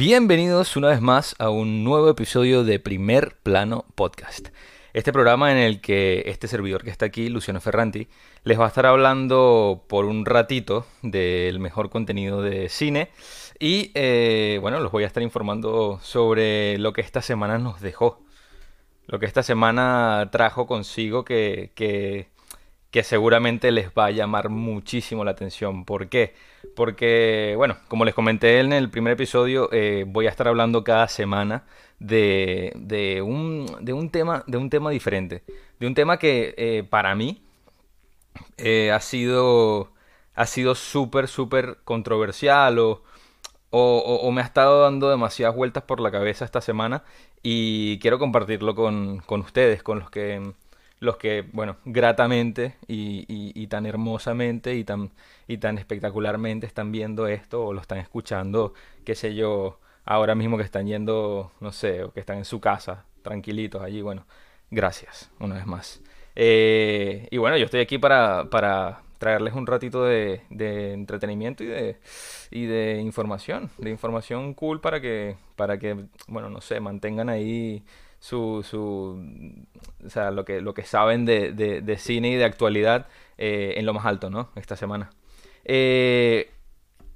Bienvenidos una vez más a un nuevo episodio de Primer Plano Podcast. Este programa en el que este servidor que está aquí, Luciano Ferranti, les va a estar hablando por un ratito del mejor contenido de cine y eh, bueno, los voy a estar informando sobre lo que esta semana nos dejó. Lo que esta semana trajo consigo que, que, que seguramente les va a llamar muchísimo la atención. ¿Por qué? Porque, bueno, como les comenté en el primer episodio, eh, voy a estar hablando cada semana de, un, tema, diferente. De un tema que eh, para mí eh, ha sido ha sido súper, súper controversial o, o, o, me ha estado dando demasiadas vueltas por la cabeza esta semana y quiero compartirlo con, con ustedes, con los que los que, bueno, gratamente y, y, tan hermosamente y tan, y tan espectacularmente están viendo esto o lo están escuchando, qué sé yo, ahora mismo que están yendo, no sé, o que están en su casa, tranquilitos allí, bueno, gracias, una vez más. Eh, y bueno, yo estoy aquí para, para traerles un ratito de, de, entretenimiento y de, y de información, de información cool para que, para que, bueno, no sé, mantengan ahí su, su o sea, lo que, lo que saben de, de, cine y de actualidad eh, en lo más alto, ¿no? Esta semana. Eh,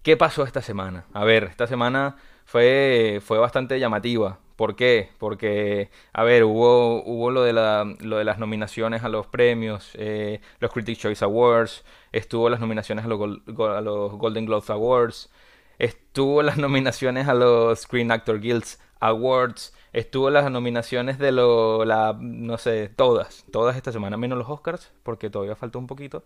¿Qué pasó esta semana? A ver, esta semana fue, fue bastante llamativa. ¿Por qué? Porque, a ver, hubo, hubo lo, de la, lo de las nominaciones a los premios, eh, los Critics' Choice Awards, estuvo las nominaciones a los, a los Golden Globes Awards, estuvo las nominaciones a los Screen Actor Guilds Awards, estuvo las nominaciones de lo, la, no sé, todas, todas esta semana, menos los Oscars, porque todavía falta un poquito,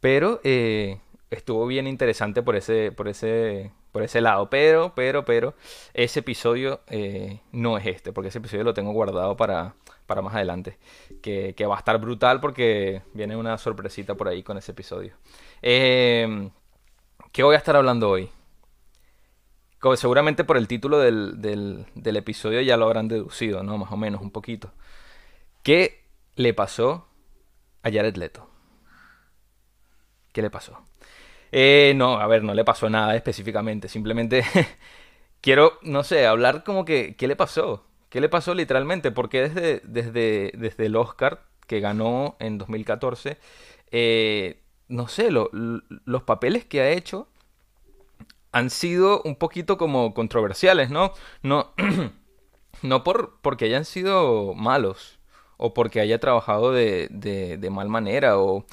pero eh, estuvo bien interesante por ese, por ese, por ese lado, pero, pero, pero, ese episodio eh, no es este, porque ese episodio lo tengo guardado para, para más adelante, que, va a estar brutal porque viene una sorpresita por ahí con ese episodio. Eh, ¿Qué voy a estar hablando hoy? Seguramente por el título del, del, episodio ya lo habrán deducido, ¿no? Más o menos, un poquito. ¿Qué le pasó a Jared Leto? ¿Qué le pasó? Eh, no, a ver, no le pasó nada específicamente. Simplemente quiero, no sé, hablar como que, ¿qué le pasó? ¿Qué le pasó literalmente? Porque desde, desde, desde el Oscar que ganó en 2014, eh, no sé, lo, los papeles que ha hecho han sido un poquito como controversiales, ¿no? No, no por, porque hayan sido malos o porque haya trabajado de, mal manera o,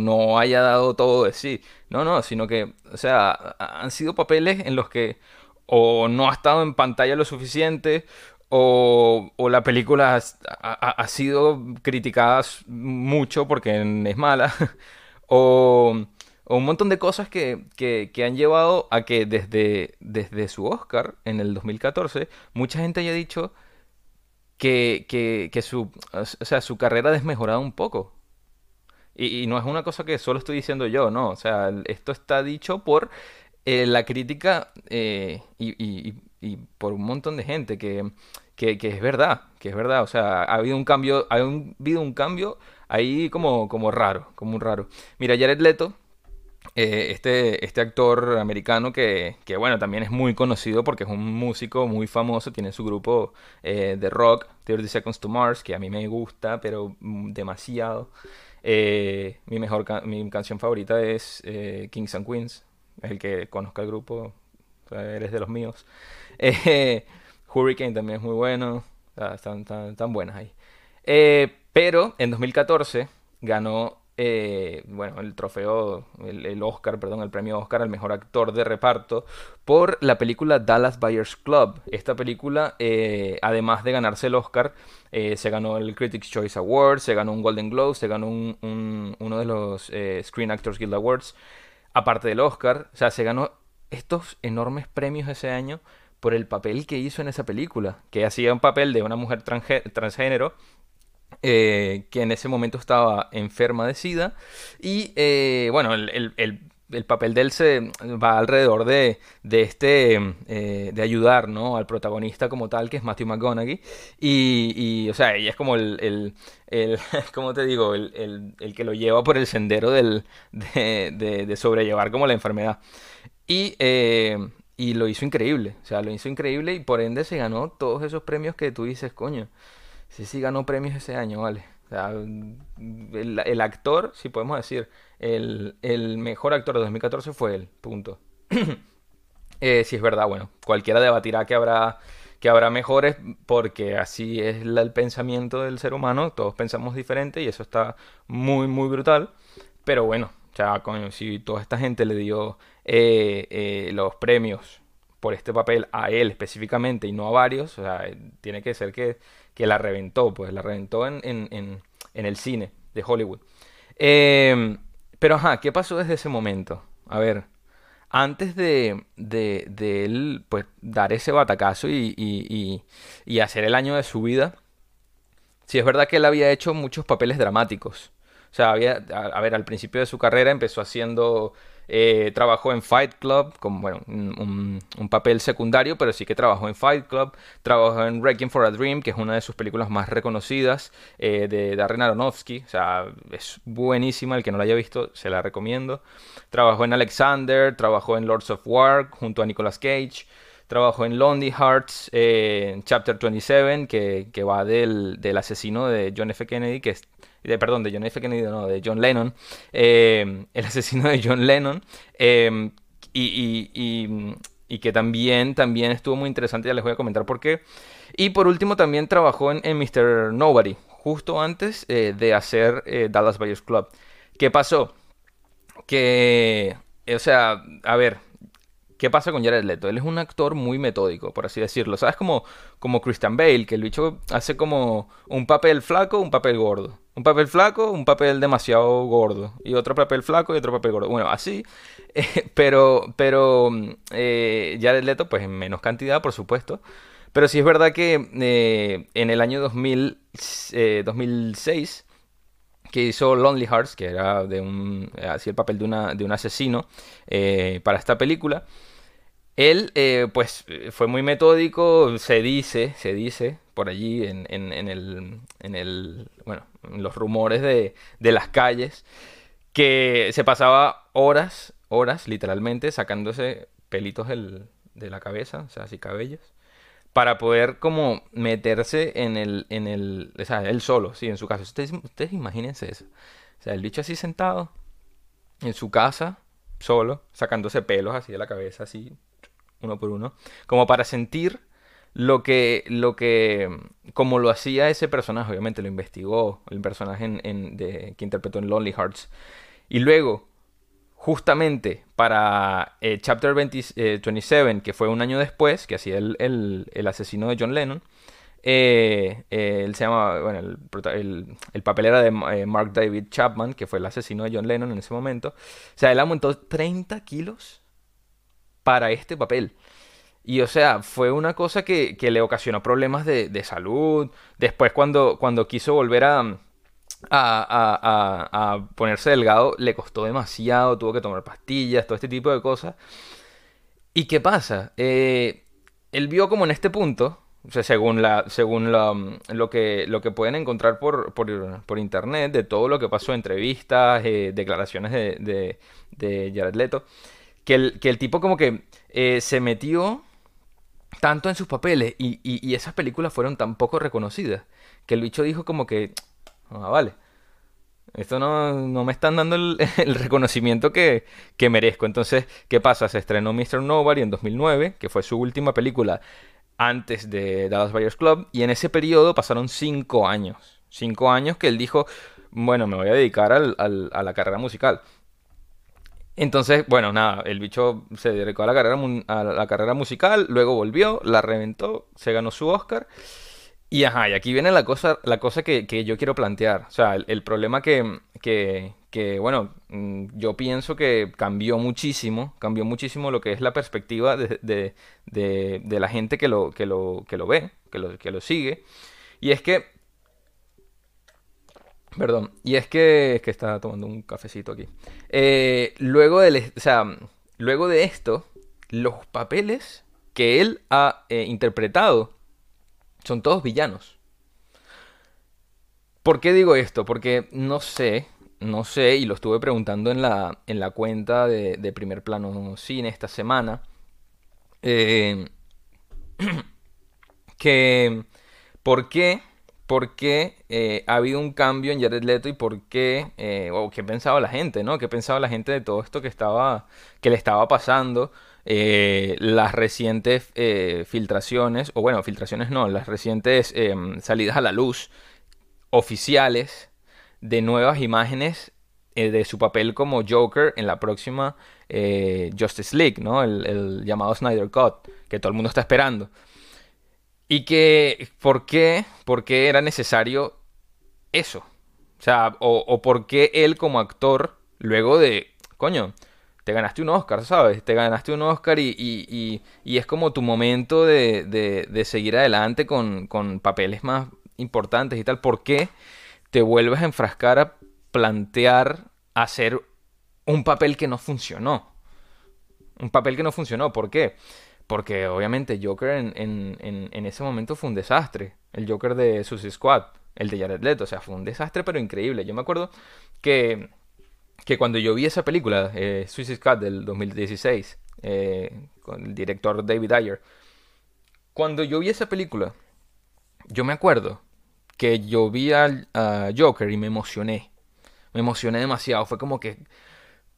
no haya dado todo de sí. No, no, sino que, o sea, han sido papeles en los que o no ha estado en pantalla lo suficiente o, o la película ha, ha sido criticada mucho porque es mala o un montón de cosas que, que, han llevado a que desde, desde su Oscar en el 2014 mucha gente haya dicho que, que, su, o sea, su carrera ha desmejorado un poco. Y, no es una cosa que solo estoy diciendo yo, no. O sea, esto está dicho por eh, la crítica eh, y, y, por un montón de gente que, es verdad, que es verdad. O sea, ha habido un cambio, ha habido un cambio ahí como, como raro, como un raro. Mira, Jared Leto eh, este, este actor americano que, que, bueno, también es muy conocido porque es un músico muy famoso, tiene su grupo eh, de rock, 30 Seconds to Mars, que a mí me gusta, pero mm, demasiado. Eh, mi mejor mi canción favorita es eh, Kings and Queens, el que conozca el grupo, eres de los míos. Hurricane también es muy bueno, están buenas ahí. pero en 2014 ganó eh, bueno, el trofeo, el, Oscar, perdón, el premio Oscar al mejor actor de reparto por la película Dallas Buyers Club. Esta película, eh, además de ganarse el Oscar, eh, se ganó el Critics' Choice Award, se ganó un Golden Globe, se ganó un, un, uno de los eh, Screen Actors Guild Awards, aparte del Oscar, o sea, se ganó estos enormes premios ese año por el papel que hizo en esa película, que hacía un papel de una mujer transgénero eh, que en ese momento estaba enferma de SIDA. Y eh, bueno, el, el, el, papel de él se va alrededor de, de este, eh, de ayudar, ¿no? Al protagonista como tal, que es Matthew McConaughey. Y, y o sea, ella es como el, el, el ¿cómo te digo? El, el, el, que lo lleva por el sendero del, de, de, de sobrellevar como la enfermedad. Y, y lo hizo increíble. O sea, lo hizo increíble y por ende se ganó todos esos premios que tú dices, coño. Sí, sí ganó premios ese año, vale. El, el actor, si podemos decir, el, el, mejor actor de 2014 fue él, punto. eh, si es verdad, bueno, cualquiera debatirá que habrá, que habrá mejores porque así es el pensamiento del ser humano, todos pensamos diferente y eso está muy, muy brutal. Pero bueno, o sea, coño, si toda esta gente le dio eh, eh, los premios por este papel a él específicamente y no a varios, o sea, tiene que ser que, que la reventó, pues la reventó en, en, en, el cine de Hollywood. Eh, pero ajá, ¿qué pasó desde ese momento? A ver, antes de, de, de él pues dar ese batacazo y, y, y, y hacer el año de su vida, sí es verdad que él había hecho muchos papeles dramáticos. O sea, había, a ver, al principio de su carrera empezó haciendo eh, trabajó en Fight Club, como bueno, un, papel secundario, pero sí que trabajó en Fight Club. Trabajó en Wrecking for a Dream, que es una de sus películas más reconocidas eh, de Darren Aronofsky. O sea, es buenísima. El que no la haya visto, se la recomiendo. Trabajó en Alexander, trabajó en Lords of War junto a Nicolas Cage. Trabajó en Lonely Hearts, eh, Chapter 27, que, que va del, del, asesino de John F. Kennedy, que es de, perdón, de John F. Kennedy, no, de John Lennon, eh, el asesino de John Lennon, y, y, y, y, que también, también estuvo muy interesante, ya les voy a comentar por qué. Y por último también trabajó en, en Mr. Nobody, justo antes eh, de hacer eh, Dallas Buyers Club. ¿Qué pasó? Que, o sea, a ver, ¿Qué pasa con Jared Leto? Él es un actor muy metódico, por así decirlo. ¿Sabes? Como, como Christian Bale, que el bicho hace como un papel flaco, un papel gordo. Un papel flaco, un papel demasiado gordo. Y otro papel flaco y otro papel gordo. Bueno, así. Eh, pero, pero eh, Jared Leto, pues en menos cantidad, por supuesto. Pero sí es verdad que eh, en el año 2000, 2006 que hizo Lonely Hearts, que era de un, hacía el papel de, una, de un asesino para esta película. Él, eh, pues, fue muy metódico, se dice, se dice por allí en, en, el, en el, bueno, en los rumores de, de las calles, que se pasaba horas, horas, literalmente, sacándose pelitos de la cabeza, o sea, así cabellos, para poder como meterse en el, en el, o sea, él solo, sí, en su casa. Ustedes, ustedes imagínense eso. O sea, el bicho así sentado, en su casa, solo, sacándose pelos así de la cabeza, así, uno por uno, como para sentir lo que, lo que, como lo hacía ese personaje, obviamente lo investigó, el personaje en, de, que interpretó en Lonely Hearts. Y luego, justamente para eh, Chapter 20, eh, 27, que fue un año después, que hacía el, el, el asesino de John Lennon, eh, él se bueno, el, el, el papel era de Mark David Chapman, que fue el asesino de John Lennon en ese momento. O sea, él aumentó 30 kilos para este papel. Y o sea, fue una cosa que, que le ocasionó problemas de, de, salud. Después cuando, cuando quiso volver a, a, a, ponerse delgado, le costó demasiado, tuvo que tomar pastillas, todo este tipo de cosas. ¿Y qué pasa? Eh, él vio como en este punto, según, la, según la, lo, que, lo que pueden encontrar por, por, por internet, de todo lo que pasó, entrevistas, eh, declaraciones de, de, de, Jared Leto, que el, que el tipo como que eh, se metió tanto en sus papeles y, y, esas películas fueron tan poco reconocidas que el bicho dijo como que, ah, vale, esto no, no me están dando el, el reconocimiento que, que, merezco. Entonces, ¿qué pasa? Se estrenó Mr. Nobody en 2009, que fue su última película antes de Dallas Buyers Club, y en ese periodo pasaron cinco años. Cinco años que él dijo, bueno, me voy a dedicar al, al, a la carrera musical. Entonces, bueno, nada, el bicho se dedicó a la carrera, a la carrera musical, luego volvió, la reventó, se ganó su Oscar. Y ajá, y aquí viene la cosa, la cosa que, que yo quiero plantear. O sea, el, problema que, que, que, bueno, mm, yo pienso que cambió muchísimo, cambió muchísimo lo que es la perspectiva de, de, de, de la gente que lo, que lo, que lo ve, que lo, que lo sigue. Y es que Perdón, y es que, es que estaba tomando un cafecito aquí. Eh, luego, de, o sea, luego de esto, los papeles que él ha eh, interpretado son todos villanos. ¿Por qué digo esto? Porque no sé, no sé, y lo estuve preguntando en la, en la cuenta de, de Primer Plano Cine esta semana. eh, que por qué, por qué eh, ha habido un cambio en Jared Leto y por qué, eh, o qué pensaba la gente, ¿no? ¿Qué pensaba la gente de todo esto que estaba, que le estaba pasando? las recientes filtraciones, o bueno, filtraciones no, las recientes salidas a la luz oficiales de nuevas imágenes de su papel como Joker en la próxima Justice League, ¿no? El, llamado Snyder Cut, que todo el mundo está esperando. Y que, ¿por qué? ¿Por qué era necesario eso? O sea, o, por qué él como actor, luego de, coño, te ganaste un Oscar, ¿sabes? Te ganaste un Oscar y, y, y, es como tu momento de, de, de seguir adelante con, con, papeles más importantes y tal. ¿Por qué te vuelves a enfrascar a plantear hacer un papel que no funcionó? Un papel que no funcionó, ¿por qué? Porque obviamente Joker en, ese momento fue un desastre. El Joker de Suicide Squad, el de Jared Leto, o sea, fue un desastre pero increíble. Yo me acuerdo que, que cuando yo vi esa película, eh, Suicide Squad del 2016, eh, con el director David Ayer, cuando yo vi esa película, yo me acuerdo que yo vi al, a Joker y me emocioné. Me emocioné demasiado. Fue como que,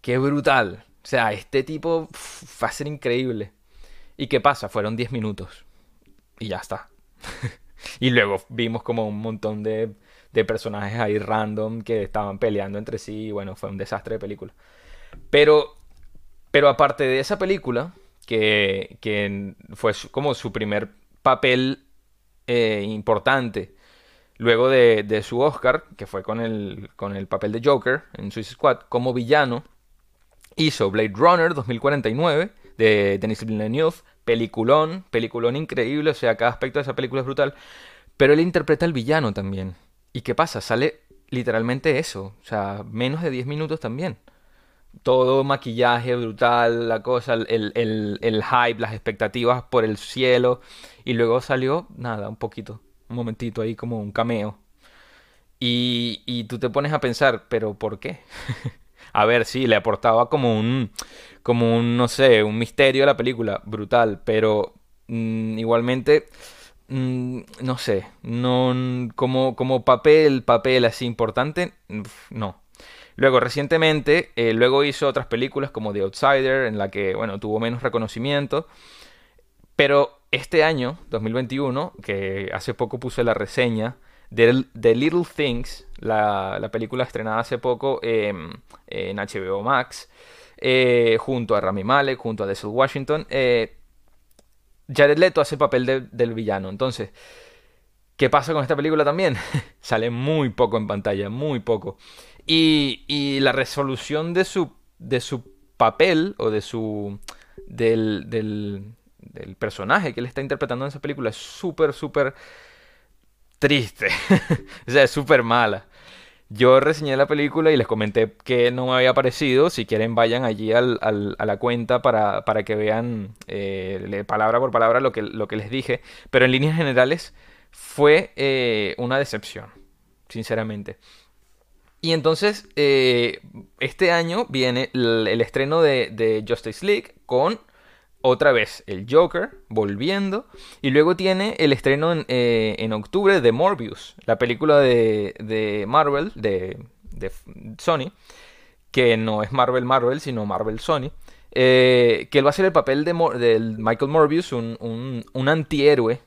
qué brutal. O sea, este tipo va a ser increíble. ¿Y qué pasa? Fueron 10 minutos. Y ya está. y luego vimos como un montón de, de, personajes ahí random que estaban peleando entre sí. Y bueno, fue un desastre de película. Pero, pero aparte de esa película, que, que fue como su primer papel eh, importante, luego de, de, su Oscar, que fue con el, con el papel de Joker en Suicide Squad, como villano, hizo Blade Runner 2049 de Denis Villeneuve, peliculón, peliculón increíble, o sea, cada aspecto de esa película es brutal, pero él interpreta al villano también. ¿Y qué pasa? Sale literalmente eso, o sea, menos de 10 minutos también. Todo maquillaje brutal, la cosa, el, el, hype, las expectativas por el cielo. Y luego salió, nada, un poquito, un momentito ahí como un cameo. Y, y tú te pones a pensar, pero ¿por qué? a ver, sí, le aportaba como un, como un, no sé, un misterio a la película, brutal, pero mm, igualmente, mm, no sé, no, como, como papel, papel así importante, no. Luego, recientemente, eh, luego hizo otras películas como The Outsider, en la que, bueno, tuvo menos reconocimiento, pero este año, 2021, que hace poco puse la reseña, The, Little Things, la, película estrenada hace poco em, en HBO Max, eh, junto a Rami Malek, junto a Denzel Washington, eh, Jared Leto hace el papel del villano. Entonces, ¿qué pasa con esta película también? Sale muy poco en pantalla, muy poco. Y, la resolución de su, de su papel o de su... del, del, del personaje que él está interpretando en esa película es súper, súper triste. o sea, es súper mala. Yo reseñé la película y les comenté que no me había parecido. Si quieren, vayan allí al, a la cuenta para, para que vean eh, palabra por palabra lo que, lo que les dije. Pero en líneas generales fue eh, una decepción, sinceramente. Y entonces, eh, este año viene el, estreno de Justice League con otra vez el Joker volviendo y luego tiene el estreno en, eh, octubre de Morbius, la película de, Marvel, de, Sony, que no es Marvel Marvel, sino Marvel Sony, eh, que él va a ser el papel de, Michael Morbius, un, un, antihéroe,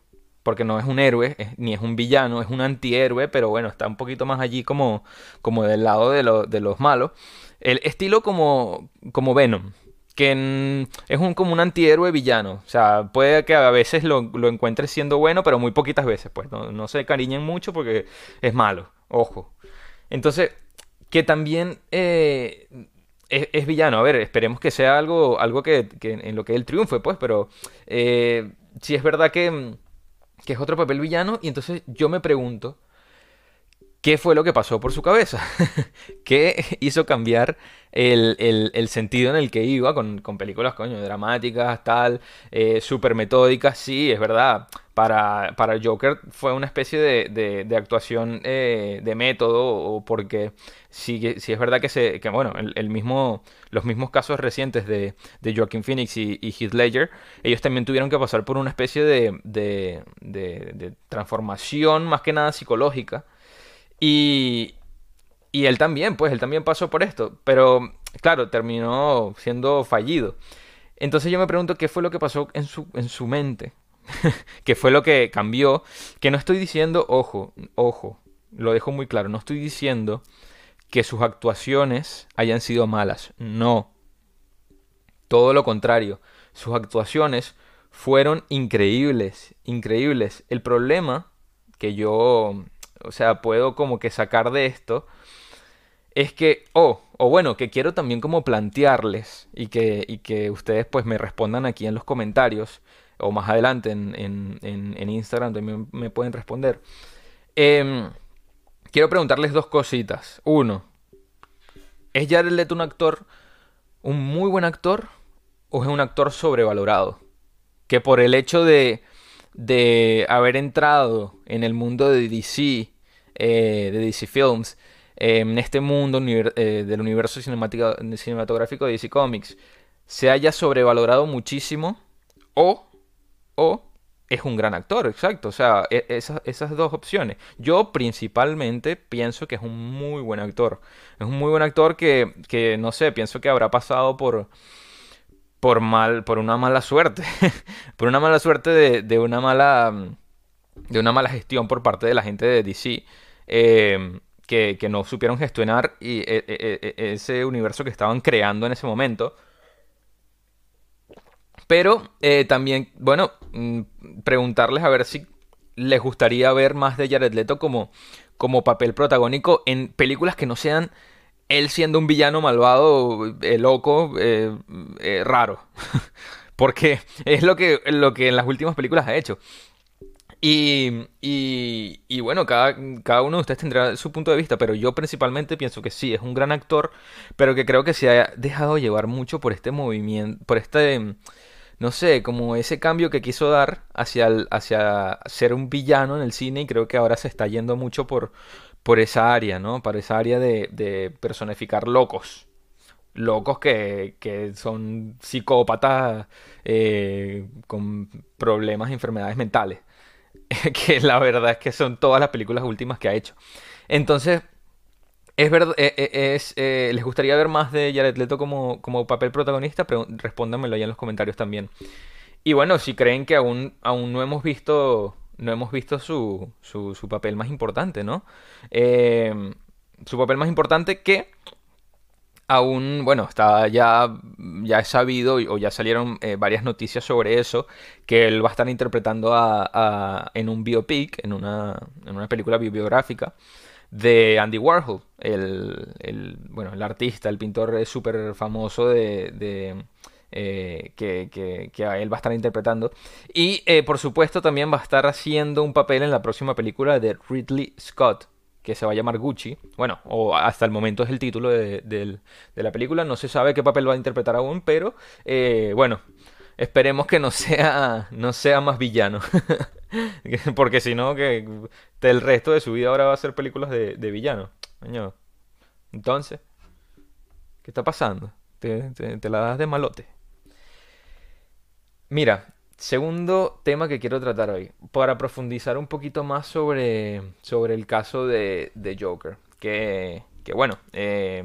porque no es un héroe, ni es un villano, es un antihéroe, pero bueno, está un poquito más allí como, como del lado de, de los malos. El estilo como, como Venom, que es un, como un antihéroe villano. O sea, puede que a veces lo, lo encuentres siendo bueno, pero muy poquitas veces, pues. No, se cariñen mucho porque es malo. Ojo. Entonces, que también eh, es, villano. A ver, esperemos que sea algo, algo que, en lo que él triunfe, pues. Pero eh, si es verdad que, que es otro papel villano. Y entonces yo me pregunto, ¿Qué fue lo que pasó por su cabeza? ¿Qué hizo cambiar el, sentido en el que iba con, películas, coño, dramáticas, tal, eh, súper metódicas? Sí, es verdad. Para, para Joker fue una especie de, de, actuación eh, de método, porque sí, sí, es verdad que, se, que bueno, el, mismo, los mismos casos recientes de, de Joaquin Phoenix y, y, Heath Ledger, ellos también tuvieron que pasar por una especie de, de transformación más que nada psicológica y, y él también, pues él también pasó por esto, pero claro, terminó siendo fallido. Entonces yo me pregunto qué fue lo que pasó en su, en su mente, qué fue lo que cambió, que no estoy diciendo, ojo, ojo, lo dejo muy claro, no estoy diciendo que sus actuaciones hayan sido malas, no, todo lo contrario, sus actuaciones fueron increíbles, increíbles. El problema que yo o sea, puedo como que sacar de esto, es que, oh, o bueno, que quiero también como plantearles y que, y que ustedes pues me respondan aquí en los comentarios o más adelante en, en, en, Instagram también me pueden responder. Em, quiero preguntarles dos cositas. Uno, ¿es Jared Leto un actor, un muy buen actor o es un actor sobrevalorado? Que por el hecho de de haber entrado en el mundo de DC, eh, de DC Films, en este mundo eh, del universo cinematográfico de DC Comics, se haya sobrevalorado muchísimo o, o es un gran actor, exacto. O sea, e, esas, esas, dos opciones. Yo principalmente pienso que es un muy buen actor. Es un muy buen actor que, que no sé, pienso que habrá pasado por por mal, por una mala suerte, por una mala suerte de, una mala, de una mala gestión por parte de la gente de DC, em, que, no supieron gestionar y, e, e, e, ese universo que estaban creando en ese momento. Pero eh, también, bueno, mm, preguntarles a ver si les gustaría ver más de Jared Leto como, como papel protagónico en películas que no sean él siendo un villano malvado, eh, loco, eh, eh, raro. Porque es lo que, lo que en las últimas películas ha hecho. Y, y, y, bueno, cada, cada uno de ustedes tendrá su punto de vista, pero yo principalmente pienso que sí, es un gran actor, pero que creo que se ha dejado llevar mucho por este movimiento, por este, no sé, como ese cambio que quiso dar hacia, hacia ser un villano en el cine y creo que ahora se está yendo mucho por, por esa área, ¿no? Para esa área de, personificar locos. Locos que, que son psicópatas eh, con problemas y enfermedades mentales. que la verdad es que son todas las películas últimas que ha hecho. Entonces, es verdad, eh, eh, es, ¿les gustaría ver más de Jared Leto como, como papel protagonista? Respóndanmelo ahí en los comentarios también. Y bueno, si creen que aún, aún no hemos visto no hemos visto su, su, papel más importante, ¿no? Eh, su papel más importante que aún, bueno, está ya, ya es sabido o ya salieron eh, varias noticias sobre eso, que él va a estar interpretando a, en un biopic, en una, en una película biográfica de Andy Warhol, el, el, bueno, el artista, el pintor súper famoso de eh, que, él va a estar interpretando. Y eh, por supuesto también va a estar haciendo un papel en la próxima película de Ridley Scott, que se va a llamar Gucci. Bueno, o hasta el momento es el título de, la película. No se sabe qué papel va a interpretar aún, pero eh, bueno, esperemos que no sea, no sea más villano. Porque si no, que el resto de su vida ahora va a ser películas de, villano. Entonces, ¿qué está pasando? te la das de malote. Mira, segundo tema que quiero tratar hoy, para profundizar un poquito más sobre, sobre el caso de, Joker. Que, que bueno, eh,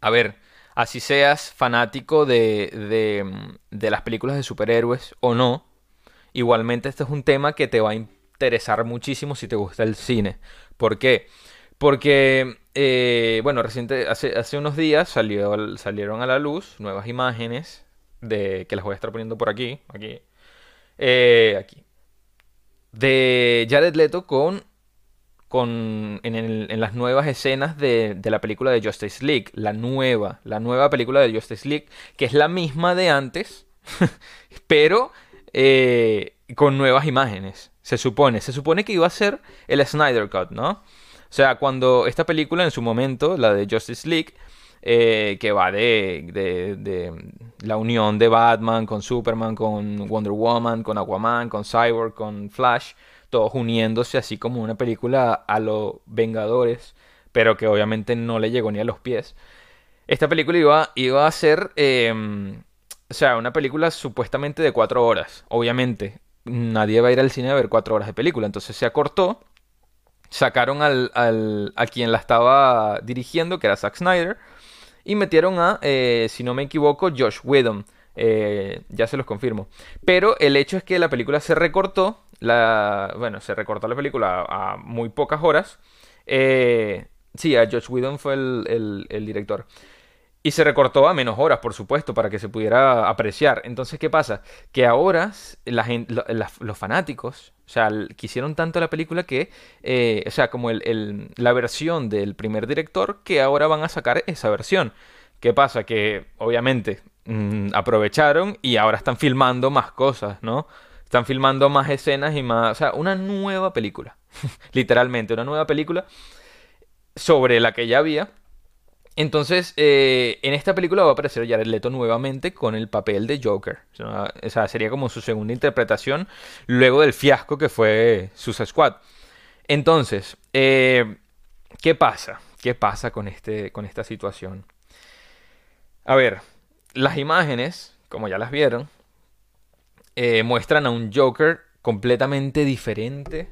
a ver, así seas fanático de, de, de las películas de superhéroes o no, igualmente este es un tema que te va a interesar muchísimo si te gusta el cine. ¿Por qué? Porque, eh, bueno, reciente, hace, hace unos días salió, salieron a la luz nuevas imágenes de que las voy a estar poniendo por aquí, aquí, eh, aquí, de Jared Leto con, con en, las nuevas escenas de, de, la película de Justice League, la nueva, la nueva película de Justice League, que es la misma de antes, pero eh, con nuevas imágenes. Se supone, se supone que iba a ser el Snyder Cut, ¿no? O sea, cuando esta película en su momento, la de Justice League, eh, que va de, de, la unión de Batman con Superman, con Wonder Woman, con Aquaman, con Cyborg, con Flash, todos uniéndose así como una película a los Vengadores, pero que obviamente no le llegó ni a los pies. Esta película iba, iba a ser, em, o sea, una película supuestamente de cuatro horas. Obviamente, nadie va a ir al cine a ver cuatro horas de película, entonces se acortó. Sacaron al, al, a quien la estaba dirigiendo, que era Zack Snyder, y metieron a, eh, si no me equivoco, Josh Whedon. Eh, ya se los confirmo. Pero el hecho es que la película se recortó. La, bueno, se recortó la película a, muy pocas horas. Eh, sí, a Josh Whedon fue el, el director. Y se recortó a menos horas, por supuesto, para que se pudiera apreciar. Entonces, ¿qué pasa? Que ahora los fanáticos, o sea, quisieron tanto la película que, eh, o sea, como el, la versión del primer director, que ahora van a sacar esa versión. ¿Qué pasa? Que obviamente mm, aprovecharon y ahora están filmando más cosas, ¿no? Están filmando más escenas y más, o sea, una nueva película. Literalmente, una nueva película sobre la que ya había entonces, eh, en esta película va a aparecer Jared Leto nuevamente con el papel de Joker. O sea, sería como su segunda interpretación luego del fiasco que fue Suicide Squad. Entonces, eh, ¿qué pasa? ¿Qué pasa con, este, con esta situación? A ver, las imágenes, como ya las vieron, eh, muestran a un Joker completamente diferente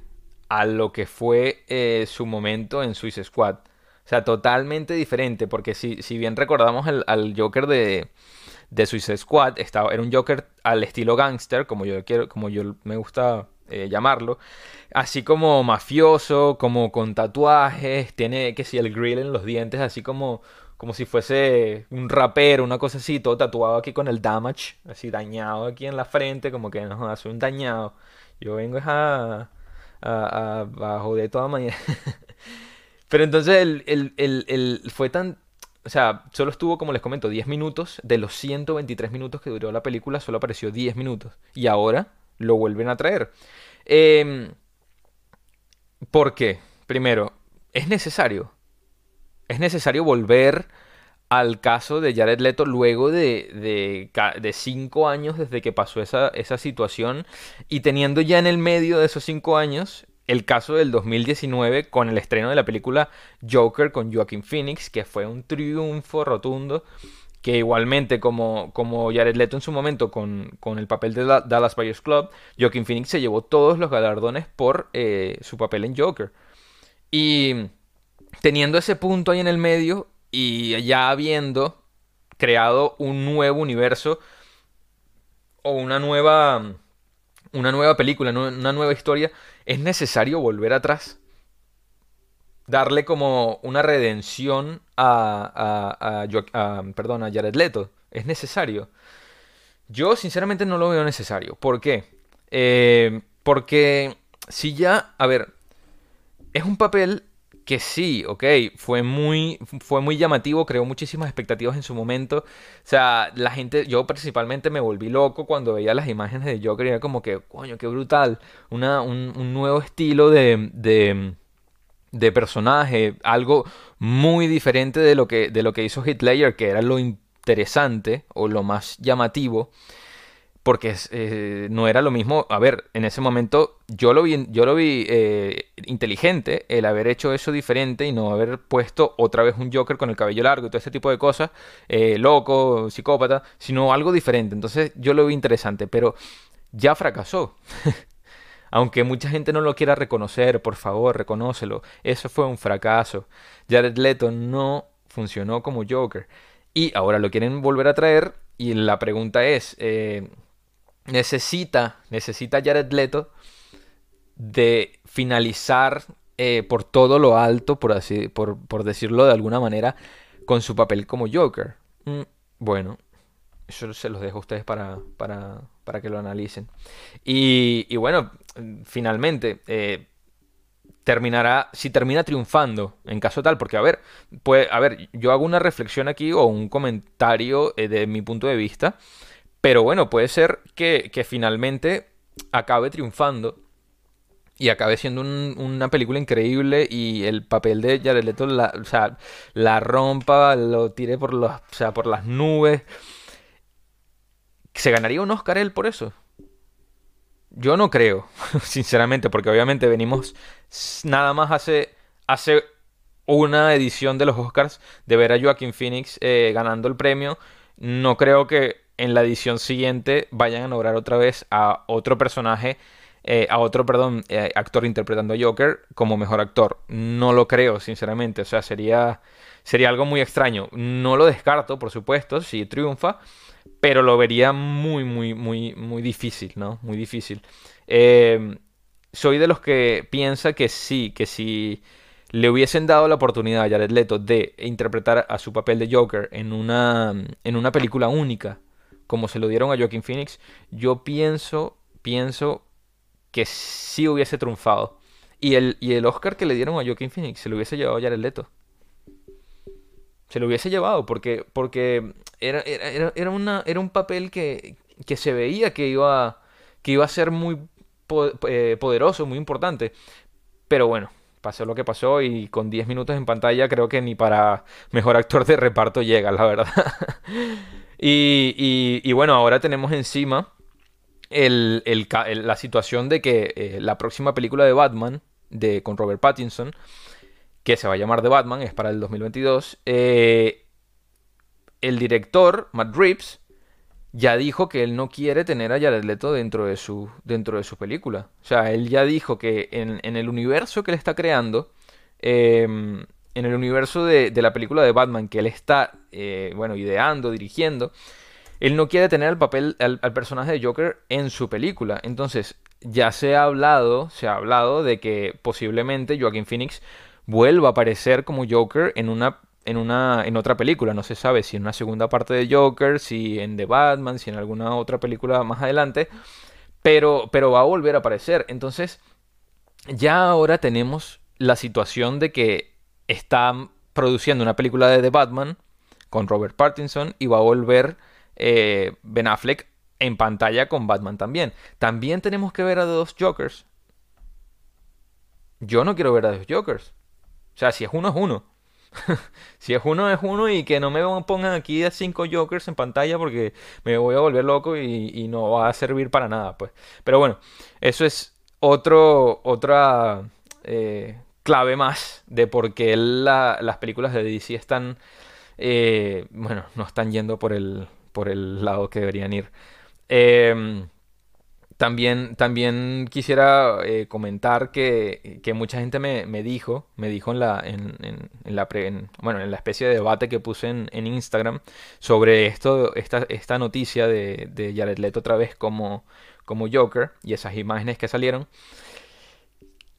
a lo que fue su momento en Suicide Squad. O sea, totalmente diferente, porque si, si bien recordamos el, al Joker de, de Suicide Squad, estaba, era un Joker al estilo gangster, como yo, quiero, como yo me gusta eh, llamarlo, así como mafioso, como con tatuajes, tiene que si el grill en los dientes, así como, como si fuese un rapero, una cosa así, todo tatuado aquí con el damage, así dañado aquí en la frente, como que no, hace un dañado. Yo vengo a, a, a, a joder toda mañana. Pero entonces el, fue tan... O sea, solo estuvo, como les comento, 10 minutos. De los 123 minutos que duró la película, solo apareció 10 minutos. Y ahora lo vuelven a traer. Eh, ¿Por qué? Primero, es necesario. Es necesario volver al caso de Jared Leto luego de, de, cinco años desde que pasó esa, esa situación y teniendo ya en el medio de esos cinco años el caso del 2019 con el estreno de la película Joker con Joaquin Phoenix, que fue un triunfo rotundo, que igualmente como, como Jared Leto en su momento con, el papel de Dallas Buyers Club, Joaquin Phoenix se llevó todos los galardones por eh, su papel en Joker. Y teniendo ese punto ahí en el medio y ya habiendo creado un nuevo universo o una nueva una nueva película, una nueva historia, es necesario volver atrás. Darle como una redención a, a, a, perdón, a Jared Leto. Es necesario. Yo sinceramente no lo veo necesario. ¿Por qué? Eh, porque si ya, a ver, es un papel que sí, ok, fue muy, fue muy llamativo, creó muchísimas expectativas en su momento. O sea, la gente, yo principalmente me volví loco cuando veía las imágenes de Joker y era como que, coño, qué brutal. Una, un, un nuevo estilo de, de, de, personaje, algo muy diferente de lo que, de lo que hizo Hitler, que era lo interesante o lo más llamativo porque eh, no era lo mismo, a ver, en ese momento yo lo vi, yo lo vi eh, inteligente el haber hecho eso diferente y no haber puesto otra vez un Joker con el cabello largo y todo ese tipo de cosas, eh, loco, psicópata, sino algo diferente. Entonces yo lo vi interesante, pero ya fracasó. Aunque mucha gente no lo quiera reconocer, por favor, reconócelo. Eso fue un fracaso. Jared Leto no funcionó como Joker. Y ahora lo quieren volver a traer. Y la pregunta es, necesita, necesita Jared Leto de finalizar eh, por todo lo alto, por, así, por, decirlo de alguna manera, con su papel como Joker. Mm, bueno, eso se los dejo a ustedes para, para, para que lo analicen. Y, y bueno, finalmente, eh, terminará, si termina triunfando, en caso tal, porque a ver, pues, a ver, yo hago una reflexión aquí o un comentario eh, de mi punto de vista. Pero bueno, puede ser que, finalmente acabe triunfando y acabe siendo una película increíble y el papel de Jared Leto la, rompa, lo tire por, las nubes. ¿Se ganaría un Oscar él por eso? Yo no creo, sinceramente, porque obviamente venimos nada más hace, hace una edición de los Oscars de ver a Joaquin Phoenix eh, ganando el premio. No creo que en la edición siguiente vayan a nombrar otra vez a otro personaje eh, a otro, perdón, eh, actor interpretando a Joker como mejor actor. No lo creo, sinceramente. O sea, sería, sería algo muy extraño. No lo descarto, por supuesto, si triunfa, pero lo vería muy, muy, muy, muy difícil, ¿no? Muy difícil. Eh, soy de los que piensa que sí, que si le hubiesen dado la oportunidad a Jared Leto de interpretar a su papel de Joker en una, en una película única, como se lo dieron a Joaquin Phoenix, yo pienso, pienso que sí hubiese triunfado. Y el, y el Oscar que le dieron a Joaquin Phoenix se lo hubiese llevado Jared Leto. Se lo hubiese llevado porque, porque era, era, era, una, era un papel que, que se veía que iba, que iba a ser muy eh, poderoso, muy importante. Pero bueno, pasó lo que pasó y con 10 minutos en pantalla creo que ni para mejor actor de reparto llega, la verdad. y, y, y, bueno, ahora tenemos encima el, la situación de que eh, la próxima película de Batman, de, con Robert Pattinson, que se va a llamar The Batman, es para el 2022, eh, el director, Matt Reeves, ya dijo que él no quiere tener a Jared Leto dentro de su, dentro de su película. O sea, él ya dijo que en, el universo que él está creando, em, en el universo de, de, la película de Batman que él está, eh, bueno, ideando, dirigiendo, él no quiere tener el papel, al, personaje de Joker en su película. Entonces, ya se ha hablado, se ha hablado de que posiblemente Joaquin Phoenix vuelva a aparecer como Joker en una en una en otra película, no se sabe si en una segunda parte de Joker, si en The Batman, si en alguna otra película más adelante, pero pero va a volver a aparecer. Entonces, ya ahora tenemos la situación de que están produciendo una película de The Batman con Robert Pattinson y va a volver eh, ben Affleck en pantalla con Batman también. También tenemos que ver a dos Jokers. Yo no quiero ver a dos Jokers. O sea, si es uno, es uno. si es uno, es uno y que no me pongan aquí a cinco Jokers en pantalla porque me voy a volver loco y, no va a servir para nada, pues. Pero bueno, eso es otro, otra eh, clave más de por qué las películas de DC están, eh, bueno, no están yendo por el, por el lado que deberían ir. Em, también, también quisiera eh, comentar que, que, mucha gente me, me, dijo, me dijo en la, en, en, la bueno, en la especie de debate que puse en, en Instagram sobre esto, esta, esta noticia de, de Jared Leto otra vez como, como Joker y esas imágenes que salieron,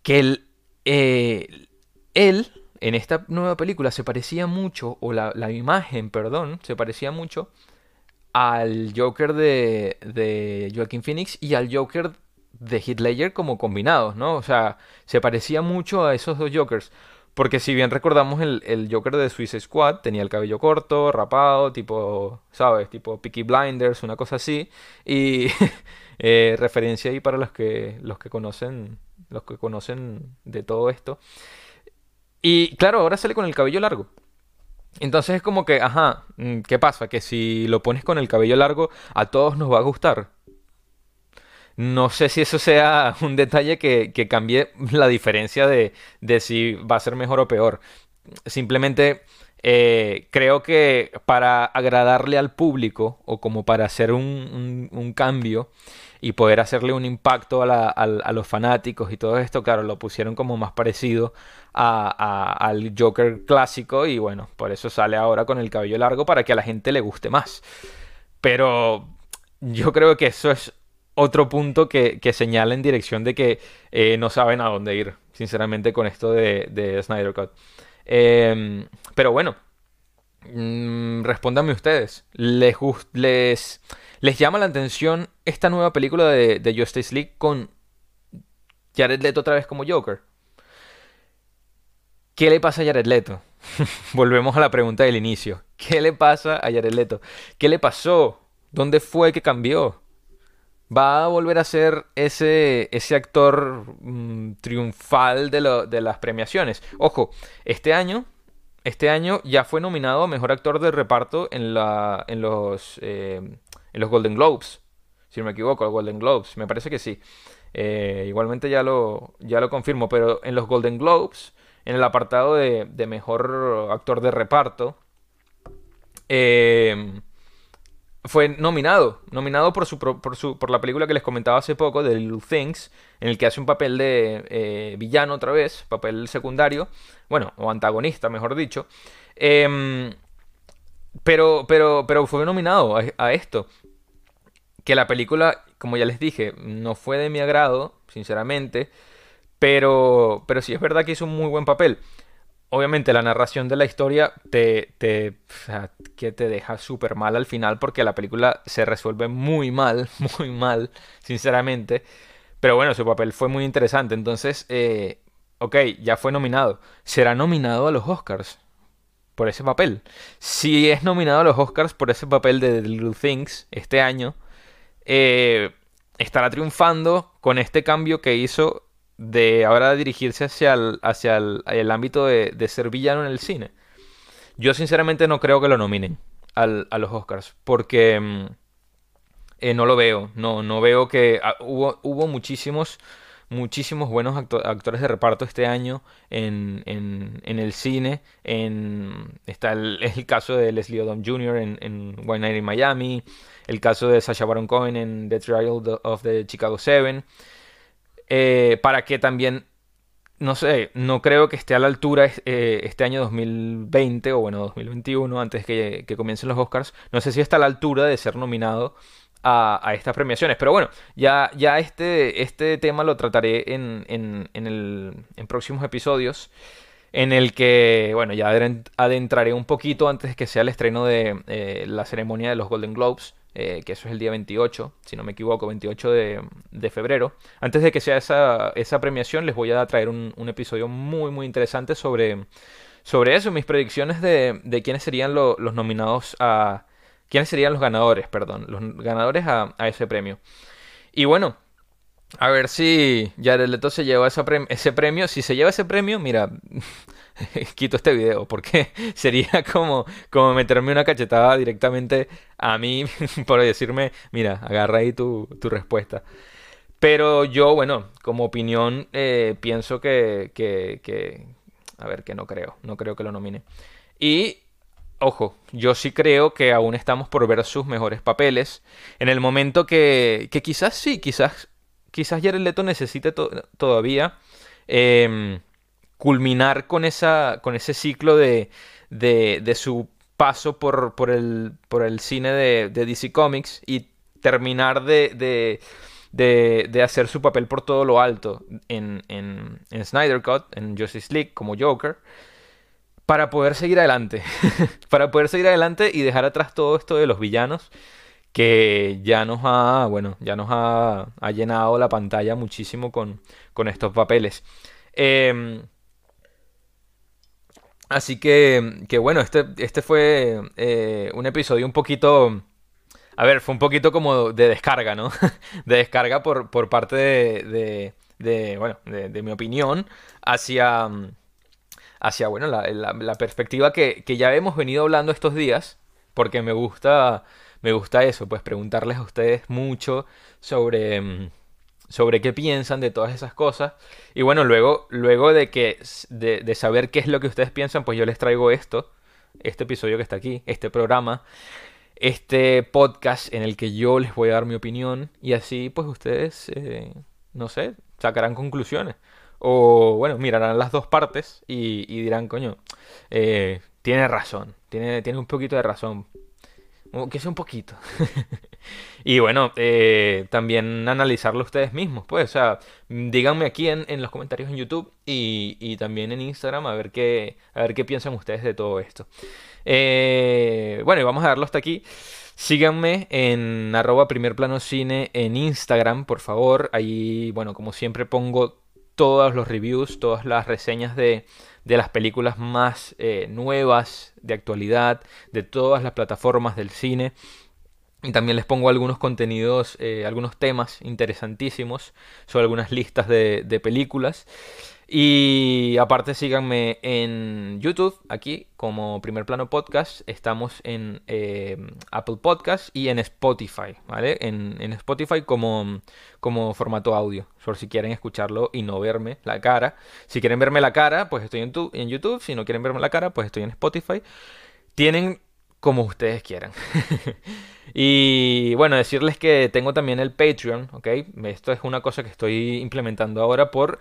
que él, eh, él en esta nueva película se parecía mucho, o la, imagen, perdón, se parecía mucho al Joker de, de Joaquin Phoenix y al Joker de Heath Ledger como combinados, ¿no? O sea, se parecía mucho a esos dos Jokers. Porque si bien recordamos el, Joker de Suicide Squad, tenía el cabello corto, rapado, tipo, ¿sabes? Tipo Peaky Blinders, una cosa así. Y eh, referencia ahí para los que, los que conocen, los que conocen de todo esto. Y claro, ahora sale con el cabello largo. Entonces es como que, ajá, mm, ¿qué pasa? Que si lo pones con el cabello largo, a todos nos va a gustar. No sé si eso sea un detalle que, cambie la diferencia de, de, si va a ser mejor o peor. Simplemente eh, creo que para agradarle al público o como para hacer un, cambio, y poder hacerle un impacto a, los fanáticos y todo esto, claro, lo pusieron como más parecido al Joker clásico y bueno, por eso sale ahora con el cabello largo para que a la gente le guste más. Pero yo creo que eso es otro punto que, señala en dirección de que eh, no saben a dónde ir, sinceramente, con esto de Snyder Cut. Em, pero bueno, mm, respóndanme ustedes. ¿Les, les, ¿Les llama la atención esta nueva película de, de Justice League con Jared Leto otra vez como Joker? ¿Qué le pasa a Jared Leto? Volvemos a la pregunta del inicio. ¿Qué le pasa a Jared Leto? ¿Qué le pasó? ¿Dónde fue que cambió? Va a volver a ser ese, ese actor mm, triunfal de, de las premiaciones. Ojo, este año este año ya fue nominado Mejor Actor de Reparto en, la, en, los, eh, en los Golden Globes. Si no me equivoco, los Golden Globes. Me parece que sí. Eh, igualmente ya lo, ya lo confirmo. Pero en los Golden Globes, en el apartado de, de Mejor Actor de Reparto, eh, fue nominado, nominado por, su, por, su, por la película que les comentaba hace poco, de Little Things, en el que hace un papel de eh, villano otra vez, papel secundario, bueno, o antagonista, mejor dicho. Em, pero, pero, pero fue nominado a, esto. Que la película, como ya les dije, no fue de mi agrado, sinceramente, pero, pero sí es verdad que hizo un muy buen papel obviamente la narración de la historia te, te, que te deja súper mal al final porque la película se resuelve muy mal, muy mal, sinceramente. Pero bueno, su papel fue muy interesante. Entonces, eh, ok, ya fue nominado. Será nominado a los Oscars por ese papel. Si es nominado a los Oscars por ese papel de The Little Things este año, eh, estará triunfando con este cambio que hizo de ahora dirigirse hacia el, hacia el, ámbito de, ser villano en el cine. Yo sinceramente no creo que lo nominen a los Oscars, porque mm, eh, no lo veo, no, no veo que ah, hubo, hubo muchísimos muchísimos buenos actores de reparto este año en, en, el cine. En, está el, el, caso de Leslie Odom Jr. en, en One Night Miami, el caso de Sacha Baron Cohen en The Trial of the Chicago Seven. Eh, para que también, no sé, no creo que esté a la altura eh, este año 2020 o bueno, 2021, antes que, que comiencen los Oscars, no sé si está a la altura de ser nominado a, estas premiaciones. Pero bueno, ya, ya este, este tema lo trataré en, en, en, el, en próximos episodios. En el que, bueno, ya adentraré un poquito antes que sea el estreno de eh, la ceremonia de los Golden Globes. Eh, que eso es el día 28, si no me equivoco, 28 de, de febrero. Antes de que sea esa, esa premiación, les voy a traer un, un, episodio muy, muy interesante sobre, sobre eso, mis predicciones de, de quiénes serían los nominados a... quiénes serían los ganadores, perdón, los ganadores a, a ese premio. Y bueno, a ver si Jared Leto se lleva ese premio. Si se lleva ese premio, mira, quito este video porque sería como, como meterme una cachetada directamente a mí por decirme, mira, agarra ahí tu, tu respuesta. Pero yo, bueno, como opinión, eh, pienso que, que, que, A ver, que no creo, no creo que lo nomine. Y, ojo, yo sí creo que aún estamos por ver sus mejores papeles. En el momento que, que quizás sí, quizás quizás Jared Leto necesite todavía em, culminar con, esa, con ese ciclo de, de, su paso por, por, el, por el cine de, DC Comics y terminar de, de, hacer su papel por todo lo alto en, en, en Snyder Cut, en Justice League como Joker, para poder seguir adelante. para poder seguir adelante y dejar atrás todo esto de los villanos que ya nos ha, bueno, ya nos ha, llenado la pantalla muchísimo con, estos papeles. Em, así que, que, bueno, este, este fue eh, un episodio un poquito... A ver, fue un poquito como de descarga, ¿no? de descarga por, por parte de, de, bueno, de, mi opinión hacia, hacia bueno, la, la, perspectiva que, que ya hemos venido hablando estos días, porque me gusta me gusta eso, pues preguntarles a ustedes mucho sobre, sobre qué piensan de todas esas cosas. Y bueno, luego, luego de, que, de, saber qué es lo que ustedes piensan, pues yo les traigo esto, este episodio que está aquí, este programa, este podcast en el que yo les voy a dar mi opinión y así pues ustedes, eh, no sé, sacarán conclusiones. O bueno, mirarán las dos partes y, dirán, coño, eh, tiene razón, tiene, tiene un poquito de razón que sea un poquito. y bueno, eh, también analizarlo ustedes mismos, pues, o sea, díganme aquí en, en los comentarios en YouTube y, y, también en Instagram a ver qué, a ver qué piensan ustedes de todo esto. Eh, bueno, y vamos a darlo hasta aquí. Síganme en arroba primer plano cine en Instagram, por favor. Ahí, bueno, como siempre pongo todos los reviews, todas las reseñas de, de las películas más eh, nuevas de actualidad, de todas las plataformas del cine. Y también les pongo algunos contenidos, eh, algunos temas interesantísimos sobre algunas listas de, de películas. Y aparte síganme en YouTube, aquí como Primer Plano Podcast. Estamos en eh, Apple Podcast y en Spotify, ¿vale? En, en, Spotify como, como formato audio, por si quieren escucharlo y no verme la cara. Si quieren verme la cara, pues estoy en, en YouTube. Si no quieren verme la cara, pues estoy en Spotify. Tienen como ustedes quieran. y bueno, decirles que tengo también el Patreon, ¿ok? Esto es una cosa que estoy implementando ahora por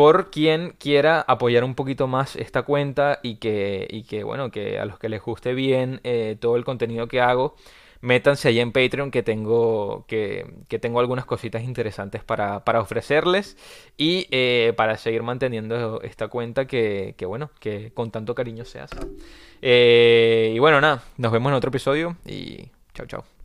por quien quiera apoyar un poquito más esta cuenta y que, bueno, que a los que les guste bien eh, todo el contenido que hago, métanse ahí en Patreon que tengo, que, tengo algunas cositas interesantes para, ofrecerles y eh, para seguir manteniendo esta cuenta que, que, bueno, que con tanto cariño se hace. Eh, y bueno, nada, nos vemos en otro episodio y chao, chao.